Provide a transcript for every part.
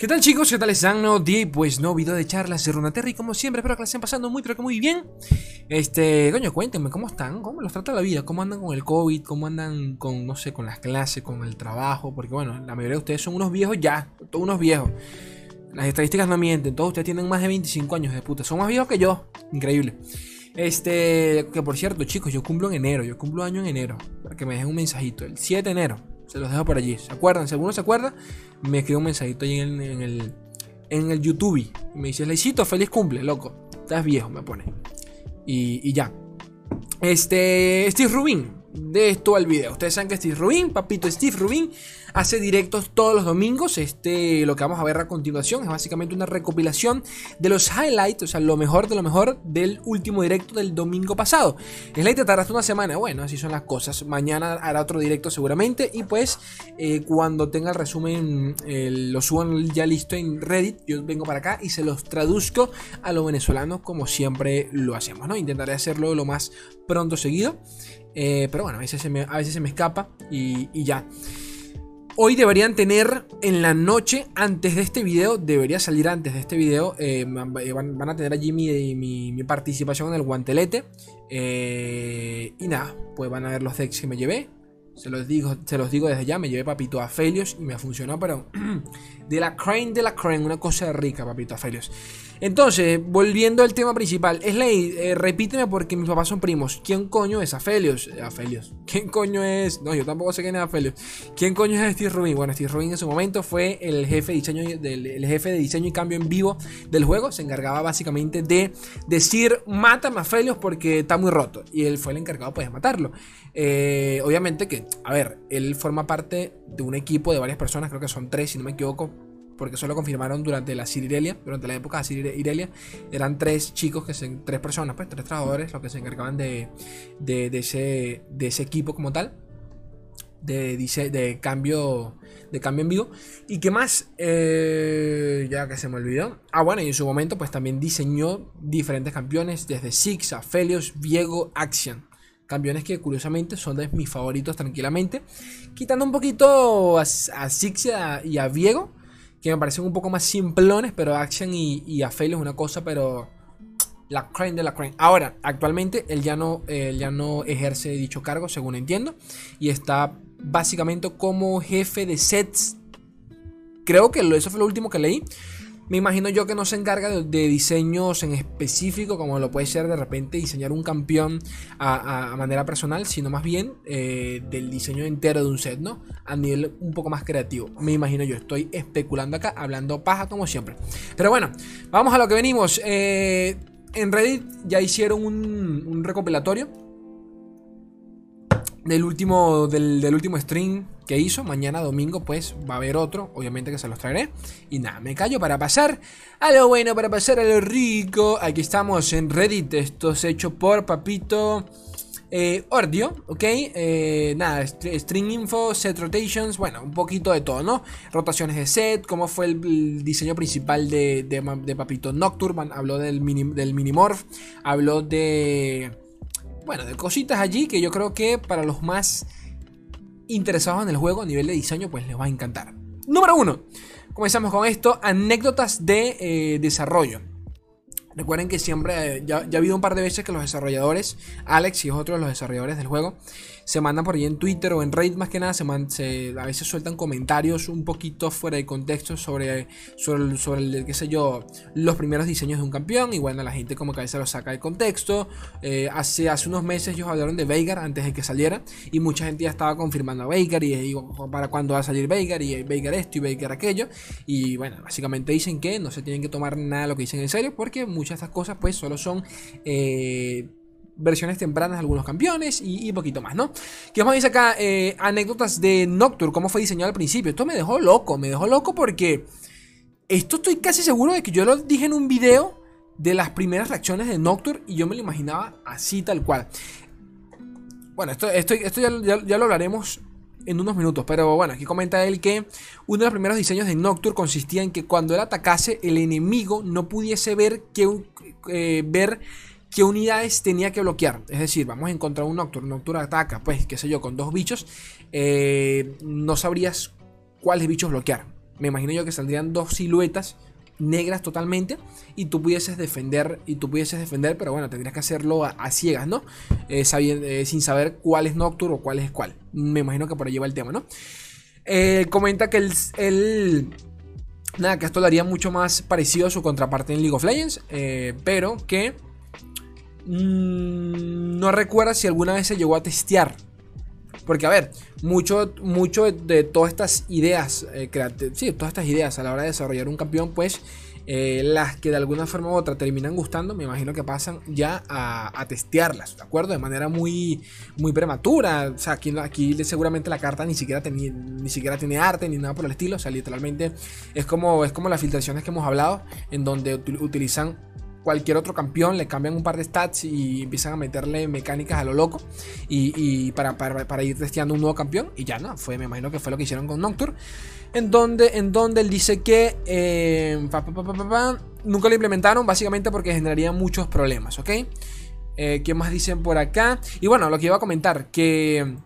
¿Qué tal chicos? ¿Qué tal están? No día pues no video de charlas de Runaterra y como siempre espero que la estén pasando muy pero que muy bien. Este, coño, cuéntenme cómo están, cómo los trata la vida, cómo andan con el COVID, cómo andan con, no sé, con las clases, con el trabajo, porque bueno, la mayoría de ustedes son unos viejos ya, todos unos viejos. Las estadísticas no mienten, todos ustedes tienen más de 25 años de puta, son más viejos que yo, increíble. Este, que por cierto, chicos, yo cumplo en enero, yo cumplo año en enero, para que me dejen un mensajito, el 7 de enero, se los dejo por allí. ¿Se acuerdan? Si alguno se acuerda, me escribe un mensajito ahí en, el, en el YouTube. Y me dice, Leicito, feliz cumple, loco. Estás viejo, me pone. Y, y ya. Este, Steve Rubin, de esto al video. Ustedes saben que Steve Rubin, papito Steve Rubin, hace directos todos los domingos. Este, lo que vamos a ver a continuación es básicamente una recopilación de los highlights, o sea, lo mejor de lo mejor del último directo del domingo pasado. El light tarda hasta una semana, bueno, así son las cosas. Mañana hará otro directo seguramente y pues eh, cuando tenga el resumen lo suban ya listo en Reddit, yo vengo para acá y se los traduzco a los venezolanos como siempre lo hacemos, ¿no? Intentaré hacerlo lo más pronto seguido. Eh, pero bueno, a veces se me, a veces se me escapa y, ya. Hoy deberían tener en la noche, antes de este video, debería salir antes de este video, eh, van, a tener allí mi, mi, participación en el guantelete. Eh, y nada, pues van a ver los decks que me llevé. Se los digo, se los digo desde ya, me llevé papito a Felios y me funcionó, pero de la crane de la crane, una cosa rica, papito a Felios. Entonces, volviendo al tema principal, Slay, eh, repíteme porque mis papás son primos. ¿Quién coño es Afelios? Eh, Afelios. ¿Quién coño es? No, yo tampoco sé quién es Afelios. ¿Quién coño es Steve Rubin? Bueno, Steve Rubin en su momento fue el jefe de diseño, el jefe de diseño y cambio en vivo del juego. Se encargaba básicamente de decir, mátame a Afelios porque está muy roto. Y él fue el encargado pues, de matarlo. Eh, obviamente que, a ver, él forma parte de un equipo de varias personas, creo que son tres, si no me equivoco porque eso lo confirmaron durante la Cirirelia, durante la época de Cirirelia, eran tres chicos, que se, tres personas, pues tres trabajadores, los que se encargaban de, de, ese, de ese equipo como tal, de, de, cambio de cambio en vivo. ¿Y qué más? Eh, ya que se me olvidó. Ah, bueno, y en su momento pues también diseñó diferentes campeones, desde Six, a Felios, Viego, Action. Campeones que curiosamente son de mis favoritos tranquilamente. Quitando un poquito a, a y a Viego que me parecen un poco más simplones, pero Action y, y es una cosa, pero la crane de la crane. Ahora, actualmente él ya no, ya no ejerce dicho cargo, según entiendo, y está básicamente como jefe de sets. Creo que eso fue lo último que leí. Me imagino yo que no se encarga de, diseños en específico, como lo puede ser de repente diseñar un campeón a, manera personal, sino más bien eh, del diseño entero de un set, ¿no? A nivel un poco más creativo. Me imagino yo, estoy especulando acá, hablando paja como siempre. Pero bueno, vamos a lo que venimos. Eh, en Reddit ya hicieron un recopilatorio del último, del, último stream que hizo. Mañana domingo, pues va a haber otro. Obviamente que se los traeré. Y nada, me callo para pasar a lo bueno, para pasar a lo rico. Aquí estamos en Reddit. Esto es hecho por Papito. Eh, Ordio, ok, eh, nada, string info, set rotations, bueno, un poquito de todo, ¿no? Rotaciones de set, cómo fue el, diseño principal de, de, Papito Nocturne, habló del, mini, del Minimorph, habló de bueno, de cositas allí que yo creo que para los más interesados en el juego a nivel de diseño, pues les va a encantar. Número uno, comenzamos con esto, anécdotas de eh, desarrollo. Recuerden que siempre, eh, ya, ya, ha habido un par de veces que los desarrolladores, Alex y es otro de los desarrolladores del juego, se mandan por ahí en Twitter o en Reddit más que nada, se, a veces sueltan comentarios un poquito fuera de contexto sobre, sobre, sobre qué sé yo, los primeros diseños de un campeón. Y bueno, la gente como que a veces lo saca de contexto. Eh, hace, hace unos meses ellos hablaron de Veigar antes de que saliera y mucha gente ya estaba confirmando a Veigar y digo, ¿para cuándo va a salir Veigar? Y Veigar esto y Veigar aquello. Y bueno, básicamente dicen que no se tienen que tomar nada de lo que dicen en serio porque muchas de estas cosas pues solo son... Eh, versiones tempranas de algunos campeones y, poquito más, ¿no? Que a decir acá eh, anécdotas de Nocturne, cómo fue diseñado al principio. Esto me dejó loco, me dejó loco porque esto estoy casi seguro de que yo lo dije en un video de las primeras reacciones de Nocturne y yo me lo imaginaba así tal cual. Bueno, esto, esto, esto ya, ya, lo hablaremos en unos minutos, pero bueno, aquí comenta él que uno de los primeros diseños de Nocturne consistía en que cuando él atacase el enemigo no pudiese ver que eh, ver qué unidades tenía que bloquear. Es decir, vamos a encontrar un Nocturne, Nocturne ataca, pues, qué sé yo, con dos bichos, eh, no sabrías cuáles bichos bloquear. Me imagino yo que saldrían dos siluetas negras totalmente y tú pudieses defender y tú pudieses defender pero bueno tendrías que hacerlo a, ciegas no eh, eh, sin saber cuál es Nocturne o cuál es cuál me imagino que por ahí va el tema no comenta que el, nada que esto lo haría mucho más parecido a su contraparte en League of Legends pero que mm, no recuerda si alguna vez se llegó a testear porque, a ver, mucho, mucho de todas estas ideas, eh, sí, todas estas ideas a la hora de desarrollar un campeón, pues eh, las que de alguna forma u otra terminan gustando, me imagino que pasan ya a, testearlas, ¿de acuerdo? De manera muy, muy prematura. O sea, aquí, aquí seguramente la carta ni siquiera, ni siquiera tiene arte ni nada por el estilo. O sea, literalmente es como, es como las filtraciones que hemos hablado, en donde utilizan cualquier otro campeón, le cambian un par de stats y empiezan a meterle mecánicas a lo loco y, para, para, ir testeando un nuevo campeón y ya no, fue, me imagino que fue lo que hicieron con Nocturne en donde, en donde él dice que eh, nunca lo implementaron básicamente porque generaría muchos problemas, ¿ok? Eh, ¿Qué más dicen por acá? Y bueno, lo que iba a comentar, que...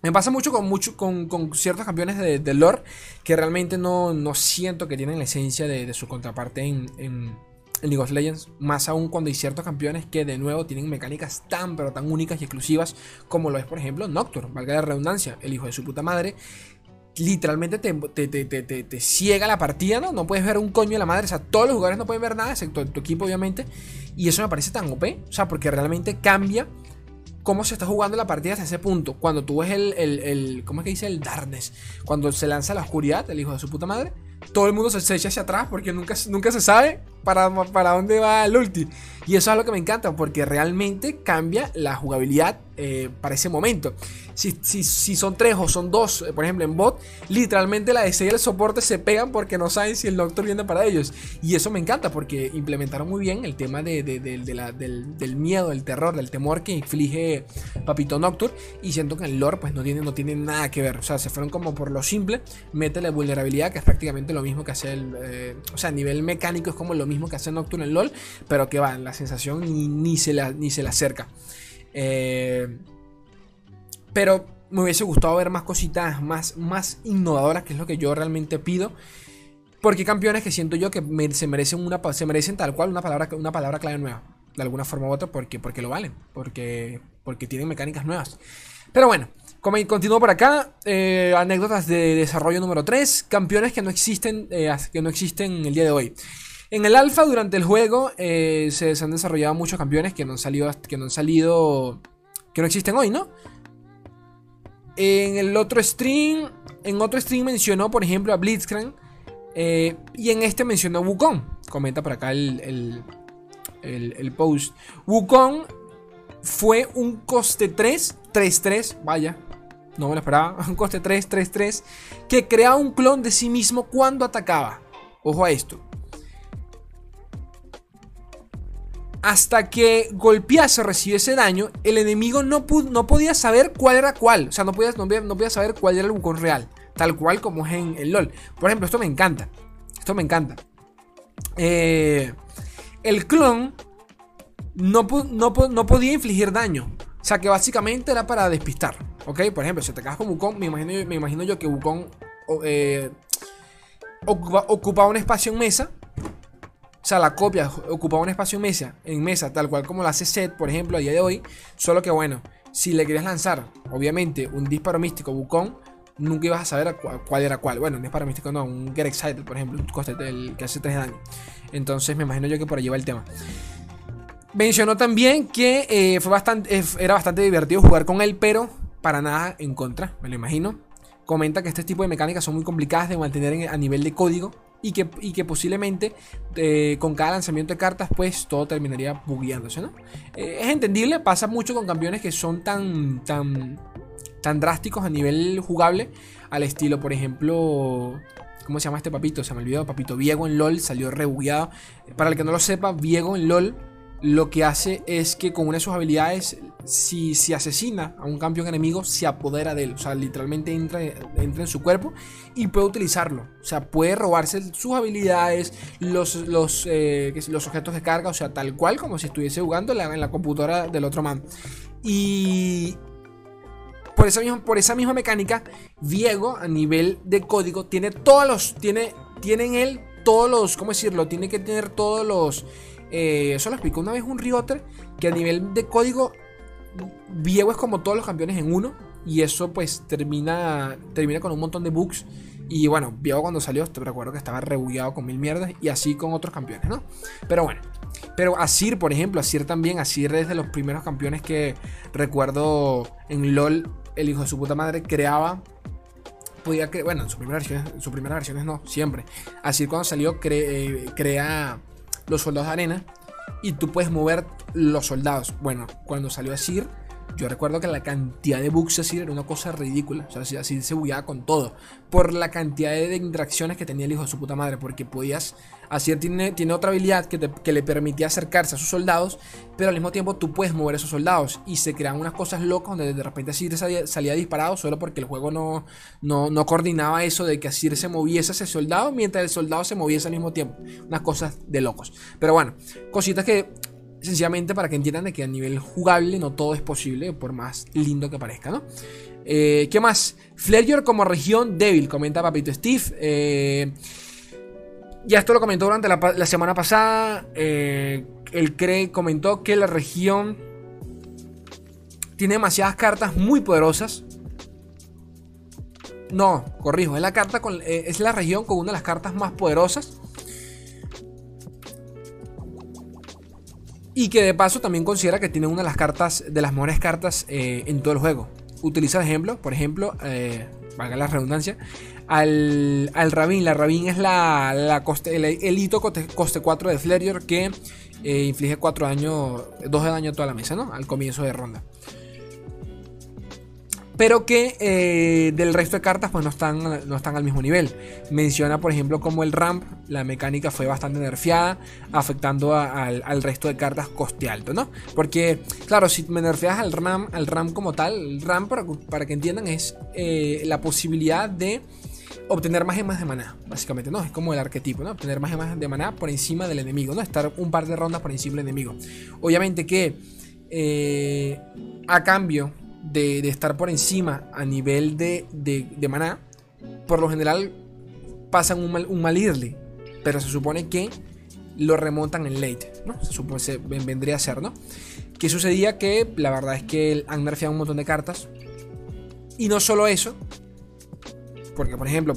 Me pasa mucho con, mucho, con, ciertos campeones de, lore que realmente no, no, siento que tienen la esencia de, su contraparte en League of Legends, más aún cuando hay ciertos campeones que de nuevo tienen mecánicas tan pero tan únicas y exclusivas como lo es por ejemplo Nocturne, valga la redundancia, el hijo de su puta madre, literalmente te, te, ciega la partida, ¿no? No puedes ver un coño de la madre, o sea, todos los jugadores no pueden ver nada, excepto tu equipo obviamente, y eso me parece tan OP, o sea, porque realmente cambia cómo se está jugando la partida hasta ese punto. Cuando tú ves el, el, el ¿cómo es que dice? El Darkness, cuando se lanza la oscuridad, el hijo de su puta madre, todo el mundo se echa hacia atrás porque nunca, nunca se sabe para, para dónde va el ulti. Y eso es lo que me encanta porque realmente cambia la jugabilidad eh, para ese momento. Si, si, son tres o son dos, eh, por ejemplo en bot, literalmente la DC y el soporte se pegan porque no saben si el doctor viene para ellos. Y eso me encanta porque implementaron muy bien el tema de, del, miedo, del terror, del temor que inflige Papito Nocturne. Y siento que el lore pues no tiene, no tiene nada que ver. O sea, se fueron como por lo simple. Mete la vulnerabilidad, que es prácticamente lo mismo que hace el... Eh, o sea, a nivel mecánico es como lo mismo que hace Nocturne en LOL. Pero que va, la sensación ni, se, la, ni se le acerca. Eh, pero me hubiese gustado ver más cositas más, más innovadoras, que es lo que yo realmente pido. Porque campeones que siento yo que se merecen una se merecen tal cual una palabra una palabra clave nueva, de alguna forma u otra, porque, porque lo valen, porque, porque tienen mecánicas nuevas. Pero bueno, continúo por acá, eh, anécdotas de desarrollo número 3, campeones que no existen eh, que no existen el día de hoy. En el alfa, durante el juego, eh, se, han desarrollado muchos campeones que no han salido, que no han salido, que no existen hoy, ¿no? En el otro stream, en otro stream mencionó, por ejemplo, a Blitzcrank. Eh, y en este mencionó a Wukong. Comenta por acá el, el, post. Wukong fue un coste 3, 3-3, vaya, no me lo esperaba, un coste 3, 3-3, que creaba un clon de sí mismo cuando atacaba. Ojo a esto. hasta que golpease o recibiese daño, el enemigo no, no, podía saber cuál era cuál. O sea, no podía, no, podía, saber cuál era el Wukong real. Tal cual como es en el LOL. Por ejemplo, esto me encanta. Esto me encanta. Eh, el clon no, no, podía infligir daño. O sea, que básicamente era para despistar. ¿Ok? Por ejemplo, si te cagas con Wukong, me imagino, yo que Wukong eh, ocupaba un espacio en mesa o sea, la copia ocupaba un espacio en mesa, en mesa, tal cual como la hace Set, por ejemplo, a día de hoy. Solo que bueno, si le querías lanzar, obviamente, un disparo místico Wukong, nunca ibas a saber cuál era cuál. Bueno, un disparo místico no, un Get Excited, por ejemplo, un coste del que hace 3 de daño. Entonces me imagino yo que por ahí va el tema. Mencionó también que eh, fue bastante, eh, era bastante divertido jugar con él, pero para nada en contra, me lo imagino. Comenta que este tipo de mecánicas son muy complicadas de mantener a nivel de código y que, que posiblemente eh, con cada lanzamiento de cartas pues todo terminaría bugueándose, ¿no? Es entendible, pasa mucho con campeones que son tan, tan, tan drásticos a nivel jugable, al estilo, por ejemplo... ¿Cómo se llama este papito? Se me olvidó, papito Viego en LOL, salió rebugueado. Para el que no lo sepa, Viego en LOL lo que hace es que con una de sus habilidades, si, si asesina a un campeón enemigo, se apodera de él. O sea, literalmente entra, entra en su cuerpo y puede utilizarlo. O sea, puede robarse sus habilidades, los, los, eh, los objetos de carga, o sea, tal cual como si estuviese jugando en la, computadora del otro man. Y por esa misma, por esa misma mecánica, Diego a nivel de código tiene todos los, tiene, tiene en él todos los, ¿cómo decirlo? Tiene que tener todos los, eh, eso lo explicó una vez un Rioter, que a nivel de código, Diego es como todos los campeones en uno, y eso pues termina, termina con un montón de bugs. Y bueno, Viego cuando salió, te recuerdo que estaba rebugueado con mil mierdas y así con otros campeones, ¿no? Pero bueno, pero Asir, por ejemplo, Asir también, Asir es de los primeros campeones que recuerdo en LOL, el hijo de su puta madre creaba. Podía que, bueno, en su primera versión, en su primera versiones no, siempre. Asir cuando salió eh, crea los soldados de arena y tú puedes mover los soldados. Bueno, cuando salió Asir yo recuerdo que la cantidad de bugs así era una cosa ridícula. O sea, así, se bugueaba con todo. Por la cantidad de interacciones que tenía el hijo de su puta madre. Porque podías. Así tiene, tiene otra habilidad que, le permitía acercarse a sus soldados. Pero al mismo tiempo tú puedes mover a esos soldados. Y se crean unas cosas locas donde de repente así salía, salía, disparado. Solo porque el juego no, no, no coordinaba eso de que así se moviese ese soldado. Mientras el soldado se moviese al mismo tiempo. Unas cosas de locos. Pero bueno, cositas que sencillamente para que entiendan de que a nivel jugable no todo es posible, por más lindo que parezca, ¿no? Eh, ¿Qué más? Flareyor como región débil, comenta Papito Steve. Eh, ya esto lo comentó durante la, semana pasada. Eh, él cree, comentó que la región tiene demasiadas cartas muy poderosas. No, corrijo, es la, carta con, es la región con una de las cartas más poderosas Y que de paso también considera que tiene una de las cartas, de las mejores cartas eh, en todo el juego. Utiliza ejemplos, por ejemplo, eh, valga la redundancia, al, al Rabin. La Rabin es la, la coste, el, hito coste, 4 de Flerior que eh, inflige 4 daño, 2 de daño a toda la mesa, ¿no? Al comienzo de ronda pero que eh, del resto de cartas pues no están, no están al mismo nivel. Menciona por ejemplo como el ramp, la mecánica fue bastante nerfeada, afectando al, resto de cartas coste alto, ¿no? Porque claro, si me nerfeas al RAM, al RAM como tal, el RAM para, que entiendan es eh, la posibilidad de obtener más gemas de maná, básicamente, ¿no? Es como el arquetipo, ¿no? Obtener más gemas de maná por encima del enemigo, ¿no? Estar un par de rondas por encima del enemigo. Obviamente que eh, a cambio de, estar por encima a nivel de, de, maná, por lo general pasan un mal, un mal early, pero se supone que lo remontan en late, ¿no? Se, supone, se vendría a ser, ¿no? Que sucedía que la verdad es que han nerfeado un montón de cartas. Y no solo eso, porque por ejemplo,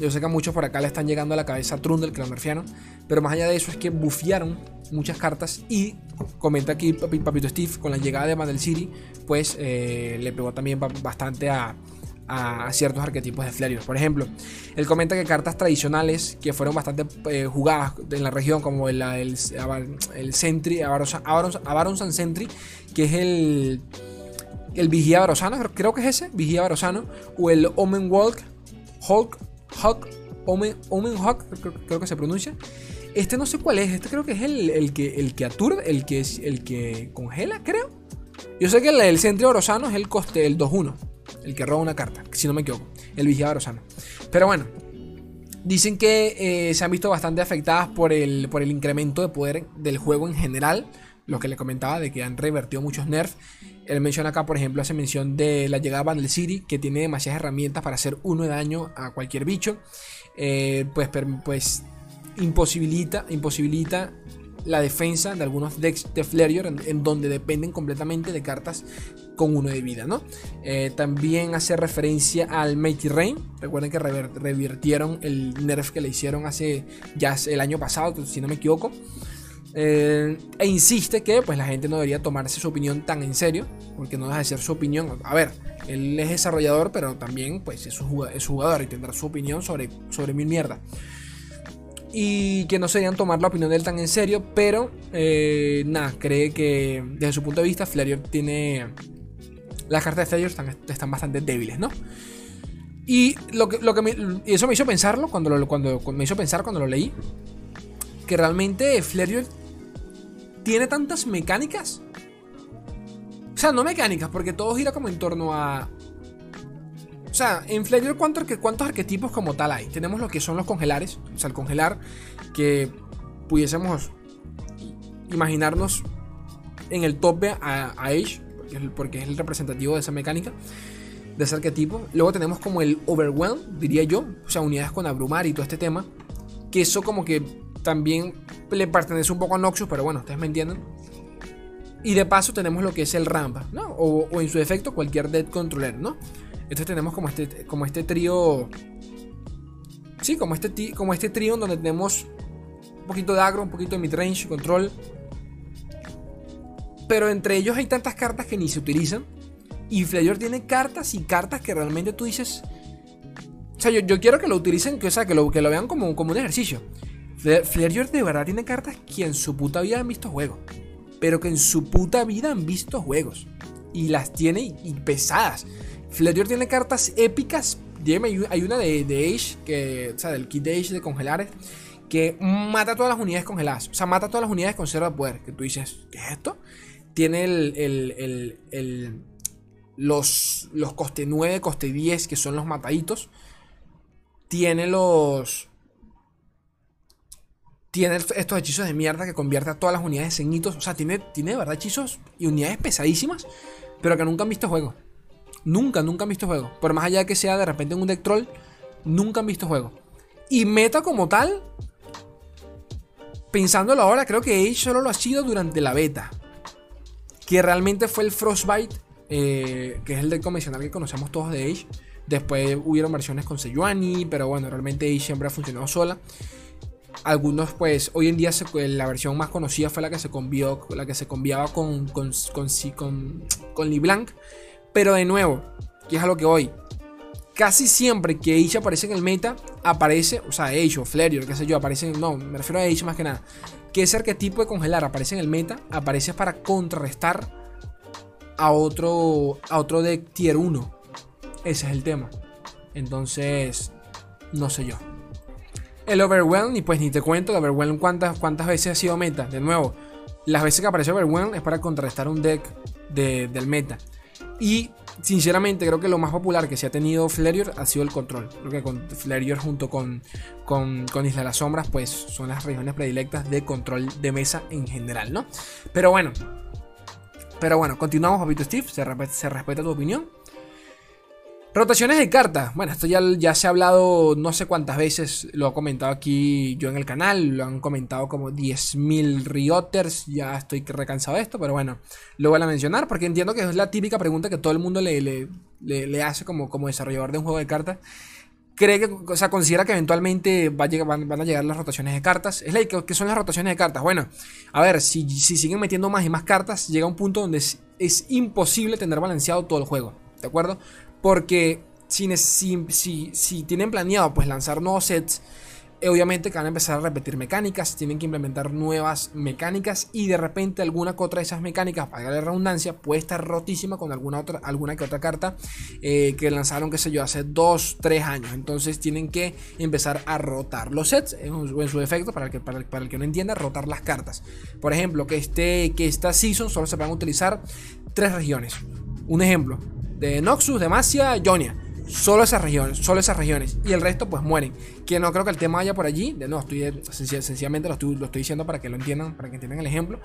yo sé que a muchos por acá le están llegando a la cabeza Trundle, que lo nerfearon, pero más allá de eso es que bufiaron muchas cartas y comenta aquí Papito Steve con la llegada de Mandel City, pues eh, le pegó también bastante a, ciertos arquetipos de Flareon. Por ejemplo, él comenta que cartas tradicionales que fueron bastante eh, jugadas en la región, como el, el, el Sentry, Avaron Sentry, que es el, el Vigía Barosano, creo que es ese, Vigía Barosano, o el Omen Walk, Hulk, Hulk, Omen, Omen Hawk, creo que se pronuncia este no sé cuál es. Este creo que es el, que, el que aturde, el que, el que congela, creo. Yo sé que el, el Centro Orosano es el coste, el 2-1. El que roba una carta, si no me equivoco. El Vigía Orosano. Pero bueno. Dicen que eh, se han visto bastante afectadas por el, por el incremento de poder del juego en general. Lo que le comentaba de que han revertido muchos nerfs. Él menciona acá, por ejemplo, hace mención de la llegada de Bandle City, que tiene demasiadas herramientas para hacer uno de daño a cualquier bicho. Eh, pues, pues imposibilita, imposibilita la defensa de algunos decks de Flareor en, donde dependen completamente de cartas con uno de vida, ¿no? Eh, también hace referencia al Mighty Rain. Recuerden que revirtieron el nerf que le hicieron hace ya el año pasado, si no me equivoco. Eh, e insiste que pues la gente no debería tomarse su opinión tan en serio, porque no deja de ser su opinión. A ver, él es desarrollador, pero también pues es, es jugador y tendrá su opinión sobre, sobre mil mierda y que no se deberían tomar la opinión de él tan en serio, pero eh, nada, cree que desde su punto de vista Flareor tiene... Las cartas de Flareor están, están bastante débiles, ¿no? Y lo que, lo que eso me hizo pensarlo cuando, cuando, me hizo pensar cuando lo leí. Que realmente Flareor tiene tantas mecánicas. O sea, no mecánicas, porque todo gira como en torno a sea, en Flareor, ¿cuántos, ¿cuántos arquetipos como tal hay? Tenemos lo que son los congelares. O sea, el congelar que pudiésemos imaginarnos en el top a, a Age. porque es el representativo de esa mecánica, de ese arquetipo. Luego tenemos como el Overwhelm, diría yo, o sea, unidades con abrumar y todo este tema, que eso como que también le pertenece un poco a Noxus, pero bueno, ustedes me entienden. Y de paso tenemos lo que es el Rampa, ¿no? O, en su defecto cualquier Dead Controller, ¿no? Entonces tenemos como este, como este trío... Sí, como este, como este trío donde tenemos un poquito de agro, un poquito de midrange, control. Pero entre ellos hay tantas cartas que ni se utilizan. Y Flayer tiene cartas y cartas que realmente tú dices... O sea, yo, quiero que lo utilicen, que, o sea, que lo, que lo vean como, como un ejercicio. Flayer de verdad tiene cartas que en su puta vida han visto juegos. Pero que en su puta vida han visto juegos. Y las tiene y, pesadas. Flayer tiene cartas épicas. hay una de, de Age, que, o sea, del kit de Age de congelares que mata todas las unidades congeladas. O sea, mata todas las unidades con cero de poder. Que tú dices, ¿qué es esto? Tiene el, el, el, los, los coste 9, coste 10, que son los mataditos. Tiene los... Tiene estos hechizos de mierda que convierte a todas las unidades en hitos. O sea, tiene, tiene de verdad hechizos y unidades pesadísimas, pero que nunca han visto juego. Nunca, nunca han visto juego. Por más allá de que sea de repente un deck troll, nunca han visto juego. Y meta como tal, pensándolo ahora, creo que Age solo lo ha sido durante la beta. Que realmente fue el Frostbite, eh, que es el del convencional que conocemos todos de Age. Después hubieron versiones con Sejuani, pero bueno, realmente Age siempre ha funcionado sola. Algunos, pues, hoy en día la versión más conocida fue la que se convió, la que se conviaba con, con, con, con, con LeBlanc. Pero de nuevo, que es a lo que hoy, casi siempre que Age aparece en el meta, aparece, o sea, Age o Flareon, qué sé yo, aparece, no, me refiero a Age más que nada, que ese arquetipo de congelar aparece en el meta, aparece para contrarrestar a otro, a otro deck tier 1. Ese es el tema. Entonces, no sé yo. El Overwhelm, y pues ni te cuento, el Overwhelm cuántas, cuántas veces ha sido meta. De nuevo, las veces que aparece Overwhelm es para contrarrestar un deck del meta. Y sinceramente creo que lo más popular que se ha tenido Flareor ha sido el control. Creo que con Flareor junto con, con, Isla de las Sombras pues son las regiones predilectas de control de mesa en general, ¿no? Pero bueno. Pero bueno, continuamos, papito Steve. Se, se respeta tu opinión. Rotaciones de cartas. Bueno, esto ya, ya se ha hablado no sé cuántas veces. Lo he comentado aquí yo en el canal. Lo han comentado como 10.000 Rioters. Ya estoy recansado de esto, pero bueno, lo voy a mencionar porque entiendo que es la típica pregunta que todo el mundo le, le, hace como, como desarrollador de un juego de cartas. Cree que, o sea, considera que eventualmente va a llegar, van, a llegar las rotaciones de cartas. Es like, ¿qué son las rotaciones de cartas? Bueno, a ver, si, si siguen metiendo más y más cartas, llega un punto donde es, es imposible tener balanceado todo el juego. ¿De acuerdo? Porque si, tienen planeado pues lanzar nuevos sets, eh, obviamente que van a empezar a repetir mecánicas, tienen que implementar nuevas mecánicas y de repente alguna que otra de esas mecánicas, para la redundancia, puede estar rotísima con alguna otra, alguna que otra carta eh, que lanzaron, qué sé yo, hace 2, 3 años. Entonces tienen que empezar a rotar los sets, en, en su defecto, para el, que, para, el, que no entienda, rotar las cartas. Por ejemplo, que, este, que esta season solo se van a utilizar tres regiones. Un ejemplo, de Noxus, Demacia, Jonia. Solo esas regiones, solo esas regiones. Y el resto pues mueren. Que no creo que el tema vaya por allí. De no, estoy sencillamente lo estoy, diciendo para que lo entiendan, para que entiendan el ejemplo.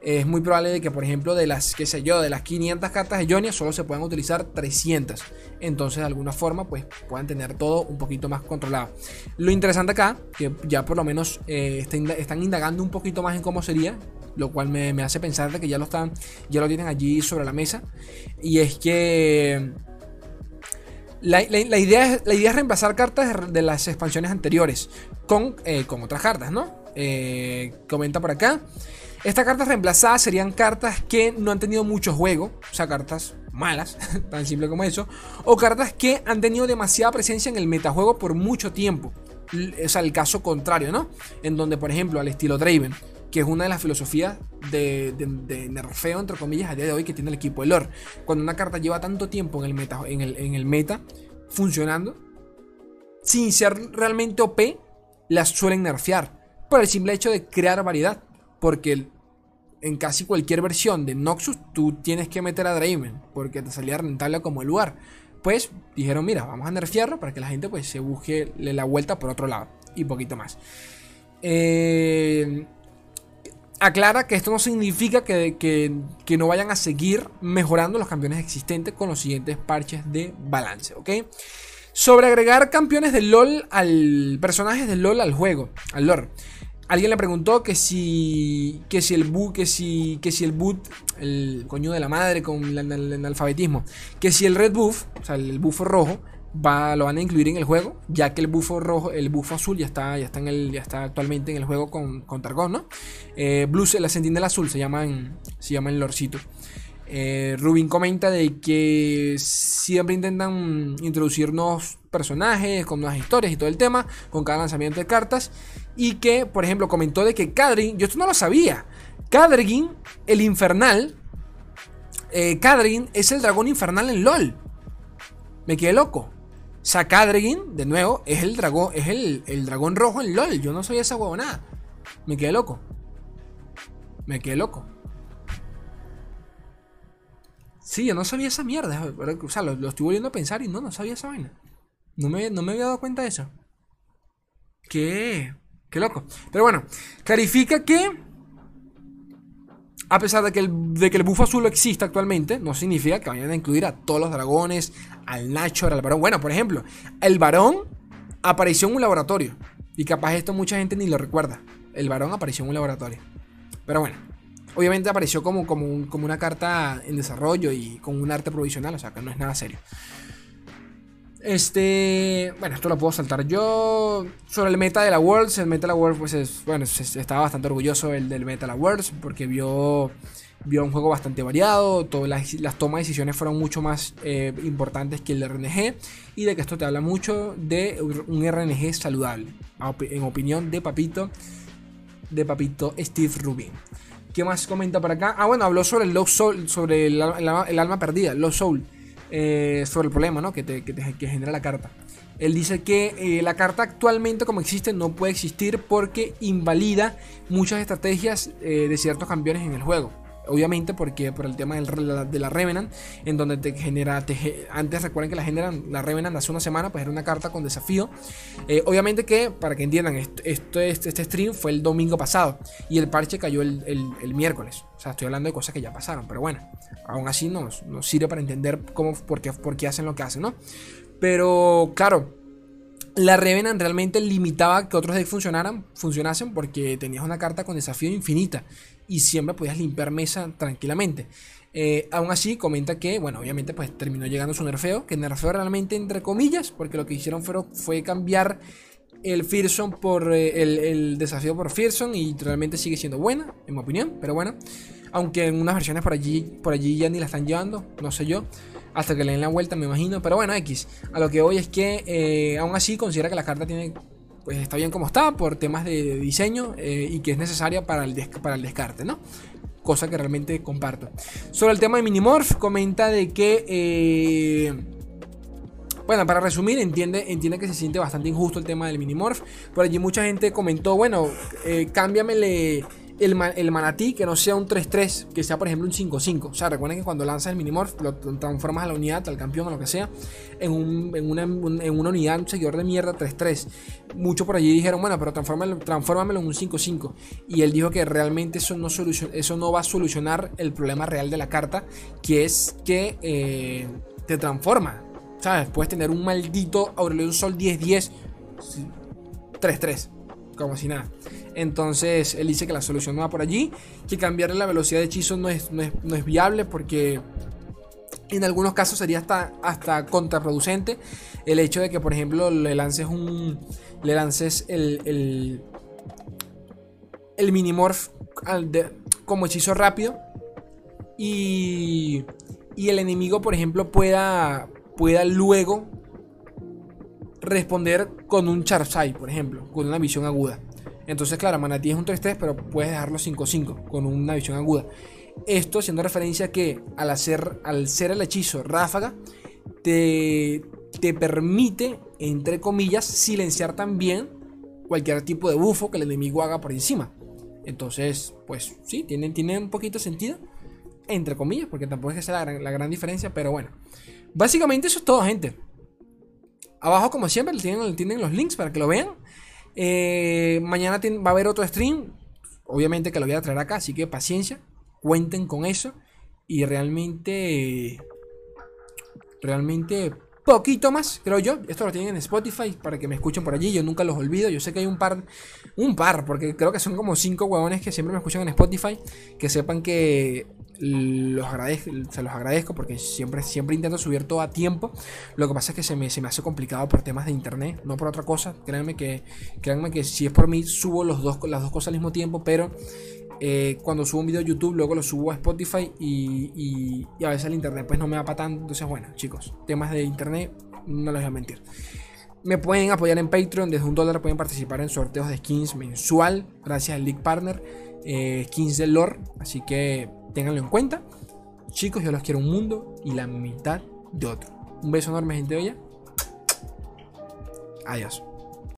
Es muy probable de que, por ejemplo, de las, qué sé yo, de las 500 cartas de Jonia, solo se puedan utilizar 300. Entonces, de alguna forma, pues puedan tener todo un poquito más controlado. Lo interesante acá, que ya por lo menos eh, están indagando un poquito más en cómo sería lo cual me, hace pensar de que ya lo están, ya lo tienen allí sobre la mesa. Y es que la, idea, es, la idea es reemplazar cartas de, las expansiones anteriores con, eh, con otras cartas, ¿no? Eh, comenta por acá. Estas cartas reemplazadas serían cartas que no han tenido mucho juego, o sea, cartas malas, tan simple como eso, o cartas que han tenido demasiada presencia en el metajuego por mucho tiempo. O sea, el caso contrario, ¿no? En donde, por ejemplo, al estilo Draven, que es una de las filosofías de, nerfeo, entre comillas, a día de hoy que tiene el equipo de lore. Cuando una carta lleva tanto tiempo en el meta, funcionando, sin ser realmente OP, las suelen nerfear. Por el simple hecho de crear variedad. Porque en casi cualquier versión de Noxus tú tienes que meter a Draven. Porque te salía rentable como el lugar. Pues dijeron, mira, vamos a nerfearlo para que la gente pues se busque la vuelta por otro lado. Y poquito más. Eh, aclara que esto no significa que, que, no vayan a seguir mejorando los campeones existentes con los siguientes parches de balance, ¿ok? Sobre agregar campeones de LOL al. personajes de LOL al juego, al lore. Alguien le preguntó que si. que si el boot. que si. que si el boot. el coño de la madre con el, alfabetismo. Que si el red buff, o sea, el bufo rojo, lo van a incluir en el juego, ya que el bufo rojo, el bufo azul ya está, ya está, en el, ya está actualmente en el juego con, con Targon, ¿no? Eh, Blue, la azul se llama en, se llama en Lorcito. Eh, Rubin comenta de que siempre intentan introducir nuevos personajes con nuevas historias y todo el tema con cada lanzamiento de cartas y que, por ejemplo, comentó de que Kadrin, yo esto no lo sabía, Kadrin, el infernal, eh, es el dragón infernal en LOL. Me quedé loco. Sakadregin, de nuevo, es el dragón, es el, el, dragón rojo en LOL. Yo no soy esa huevonada. Me quedé loco. Me quedé loco. Sí, yo no sabía esa mierda. O sea, lo, estoy volviendo a pensar y no, no sabía esa vaina. No me, no me había dado cuenta de eso. Qué, qué loco. Pero bueno, clarifica que a pesar de que, el, de que el azul existe actualmente, no significa que vayan a incluir a todos los dragones, al Nacho, al varón. Bueno, por ejemplo, el varón apareció en un laboratorio. Y capaz esto mucha gente ni lo recuerda. El varón apareció en un laboratorio. Pero bueno, obviamente apareció como, como, como una carta en desarrollo y con un arte provisional, o sea que no es nada serio. Este, bueno, esto lo puedo saltar yo. Sobre el meta de la Worlds, el meta de la Worlds, pues es, bueno, estaba bastante orgulloso el del meta de la Worlds porque vio, vio un juego bastante variado. Todas las, tomas de decisiones fueron mucho más eh, importantes que el RNG. Y de que esto te habla mucho de un RNG saludable, en opinión de Papito, de Papito Steve Rubin. ¿Qué más comenta por acá? Ah, bueno, habló sobre el Lost Soul, sobre el, el alma perdida, Lost Soul. Eh, sobre el problema ¿no? que, te, que, genera la carta. Él dice que eh, la carta actualmente como existe no puede existir porque invalida muchas estrategias eh, de ciertos campeones en el juego. Obviamente porque por el tema de la Revenant, en donde te genera, antes recuerden que la generan, la Revenant hace una semana, pues era una carta con desafío. obviamente que, para que entiendan, este, este, stream fue el domingo pasado y el parche cayó el, el miércoles. O sea, estoy hablando de cosas que ya pasaron, pero bueno aún así nos, sirve para entender cómo, por qué, por qué hacen lo que hacen, ¿no? Pero claro, la Revenant realmente limitaba que otros decks funcionaran, funcionasen porque tenías una carta con desafío infinita y siempre podías limpiar mesa tranquilamente. Eh, aún así, comenta que, bueno, obviamente pues terminó llegando su nerfeo, que nerfeo realmente entre comillas, porque lo que hicieron fue, cambiar el Fearson por eh, el, el, desafío por Fearson y realmente sigue siendo buena, en mi opinión, pero bueno. Aunque en unas versiones por allí, por allí ya ni la están llevando, no sé yo. Hasta que le den la vuelta, me imagino. Pero bueno, X. A lo que hoy es que eh, aún así considera que la carta tiene. Pues está bien como está por temas de diseño eh, y que es necesaria para el, para el descarte, ¿no? Cosa que realmente comparto. Sobre el tema de Minimorph, comenta de que. Eh, bueno, para resumir, entiende, entiende que se siente bastante injusto el tema del Minimorph. Por allí mucha gente comentó, bueno, cámbiamele el, manatí que no sea un 3-3, que sea por ejemplo un 5-5. O sea, recuerden que cuando lanzas el Minimorph, lo transformas a la unidad, al campeón o lo que sea, en, una, unidad, un seguidor de mierda 3-3. Muchos por allí dijeron, bueno, pero transfórmamelo, en un 5-5. Y él dijo que realmente eso no, eso no va a solucionar el problema real de la carta, que es que eh, te transforma. ¿Sabes? Puedes tener un maldito Aurelion Sol 10-10, 3-3, como si nada. Entonces él dice que la solución no va por allí, que cambiarle la velocidad de hechizo no es, no es, viable porque en algunos casos sería hasta, hasta contraproducente el hecho de que, por ejemplo, le lances un. Le lances el. el, el minimorph como hechizo rápido. Y. Y el enemigo, por ejemplo, pueda. Pueda luego responder con un Charsai, por ejemplo, con una visión aguda. Entonces, claro, Manatí es un 3-3, pero puedes dejarlo 5-5 con una visión aguda. Esto haciendo referencia a que al, hacer, al ser el hechizo ráfaga, te, te permite, entre comillas, silenciar también cualquier tipo de bufo que el enemigo haga por encima. Entonces, pues sí, tiene, tiene un poquito de sentido, entre comillas, porque tampoco es que sea la gran, diferencia, pero bueno. Básicamente eso es todo, gente. Abajo, como siempre, tienen, tienen los links para que lo vean. Eh, mañana va a haber otro stream. obviamente que lo voy a traer acá, así que paciencia, cuenten con eso. Y realmente, realmente poquito más, creo yo. Esto lo tienen en Spotify para que me escuchen por allí. Yo nunca los olvido. Yo sé que hay un par, un par, porque creo que son como cinco huevones que siempre me escuchan en Spotify. Que sepan que los agradezco, se los agradezco porque siempre, siempre intento subir todo a tiempo. Lo que pasa es que se me, se me hace complicado por temas de internet, no por otra cosa. Créanme que, créanme que si es por mí, subo los dos, las dos cosas al mismo tiempo, pero eh, cuando subo un video a YouTube, luego lo subo a Spotify y, a veces el internet pues no me va para tanto. Entonces, bueno, chicos, temas de internet, no les voy a mentir. Me pueden apoyar en Patreon, desde un dólar pueden participar en sorteos de skins mensual, gracias al League Partner, eh, skins de lore, así que ténganlo en cuenta. Chicos, yo los quiero un mundo y la mitad de otro. Un beso enorme, gente olla. Adiós.